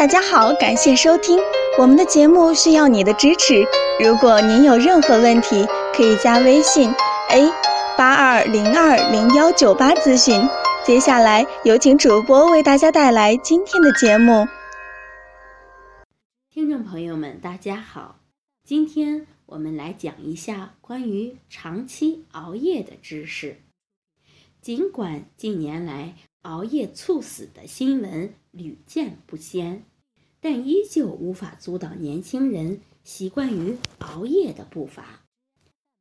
大家好，感谢收听我们的节目，需要你的支持。如果您有任何问题，可以加微信 a 八二零二零幺九八咨询。接下来有请主播为大家带来今天的节目。听众朋友们，大家好，今天我们来讲一下关于长期熬夜的知识。尽管近年来熬夜猝死的新闻屡见不鲜，但依旧无法阻挡年轻人习惯于熬夜的步伐。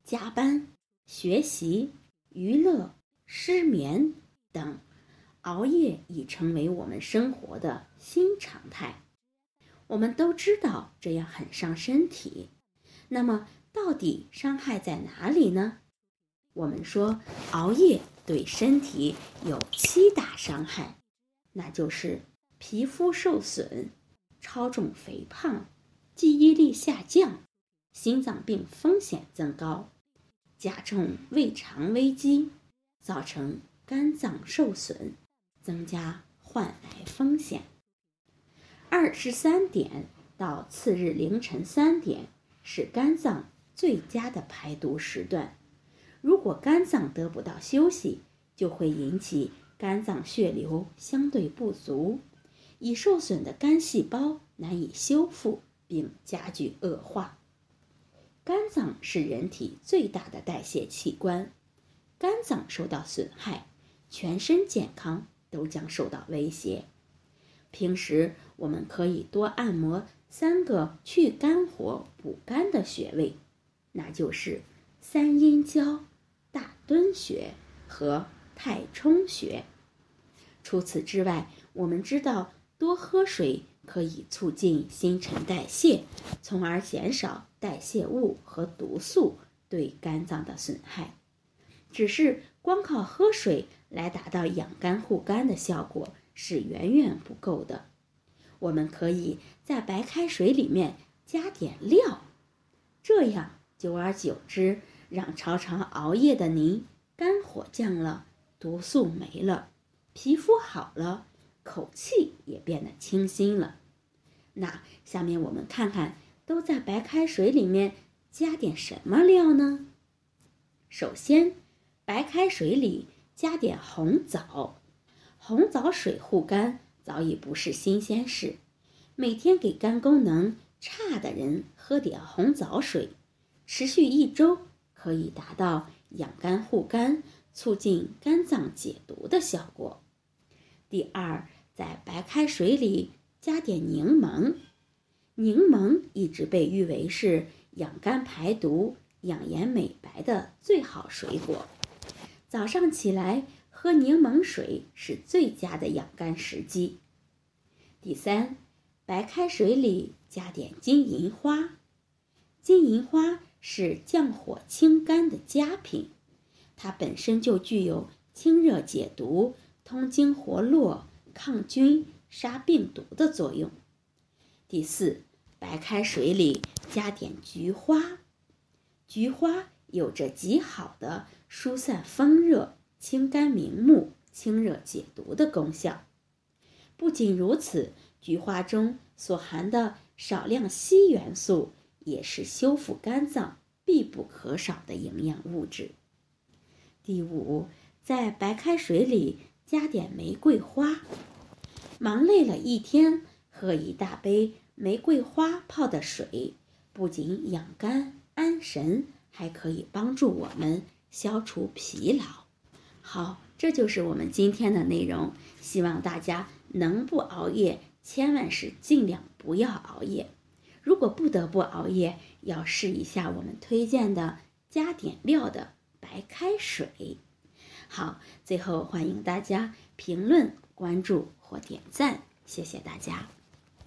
加班、学习、娱乐、失眠等，熬夜已成为我们生活的新常态。我们都知道这样很伤身体，那么到底伤害在哪里呢？我们说熬夜。对身体有七大伤害，那就是皮肤受损、超重肥胖、记忆力下降、心脏病风险增高、加重胃肠危机、造成肝脏受损、增加患癌风险。二十三点到次日凌晨三点是肝脏最佳的排毒时段。如果肝脏得不到休息，就会引起肝脏血流相对不足，已受损的肝细胞难以修复，并加剧恶化。肝脏是人体最大的代谢器官，肝脏受到损害，全身健康都将受到威胁。平时我们可以多按摩三个去肝火、补肝的穴位，那就是三阴交。大敦穴和太冲穴。除此之外，我们知道多喝水可以促进新陈代谢，从而减少代谢物和毒素对肝脏的损害。只是光靠喝水来达到养肝护肝的效果是远远不够的。我们可以在白开水里面加点料，这样久而久之。让常常熬夜的您肝火降了，毒素没了，皮肤好了，口气也变得清新了。那下面我们看看都在白开水里面加点什么料呢？首先，白开水里加点红枣。红枣水护肝早已不是新鲜事，每天给肝功能差的人喝点红枣水，持续一周。可以达到养肝护肝、促进肝脏解毒的效果。第二，在白开水里加点柠檬。柠檬一直被誉为是养肝排毒、养颜美白的最好水果。早上起来喝柠檬水是最佳的养肝时机。第三，白开水里加点金银花。金银花。是降火清肝的佳品，它本身就具有清热解毒、通经活络、抗菌、杀病毒的作用。第四，白开水里加点菊花，菊花有着极好的疏散风热、清肝明目、清热解毒的功效。不仅如此，菊花中所含的少量硒元素。也是修复肝脏必不可少的营养物质。第五，在白开水里加点玫瑰花。忙累了一天，喝一大杯玫瑰花泡的水，不仅养肝安神，还可以帮助我们消除疲劳。好，这就是我们今天的内容。希望大家能不熬夜，千万是尽量不要熬夜。如果不得不熬夜，要试一下我们推荐的加点料的白开水。好，最后欢迎大家评论、关注或点赞，谢谢大家。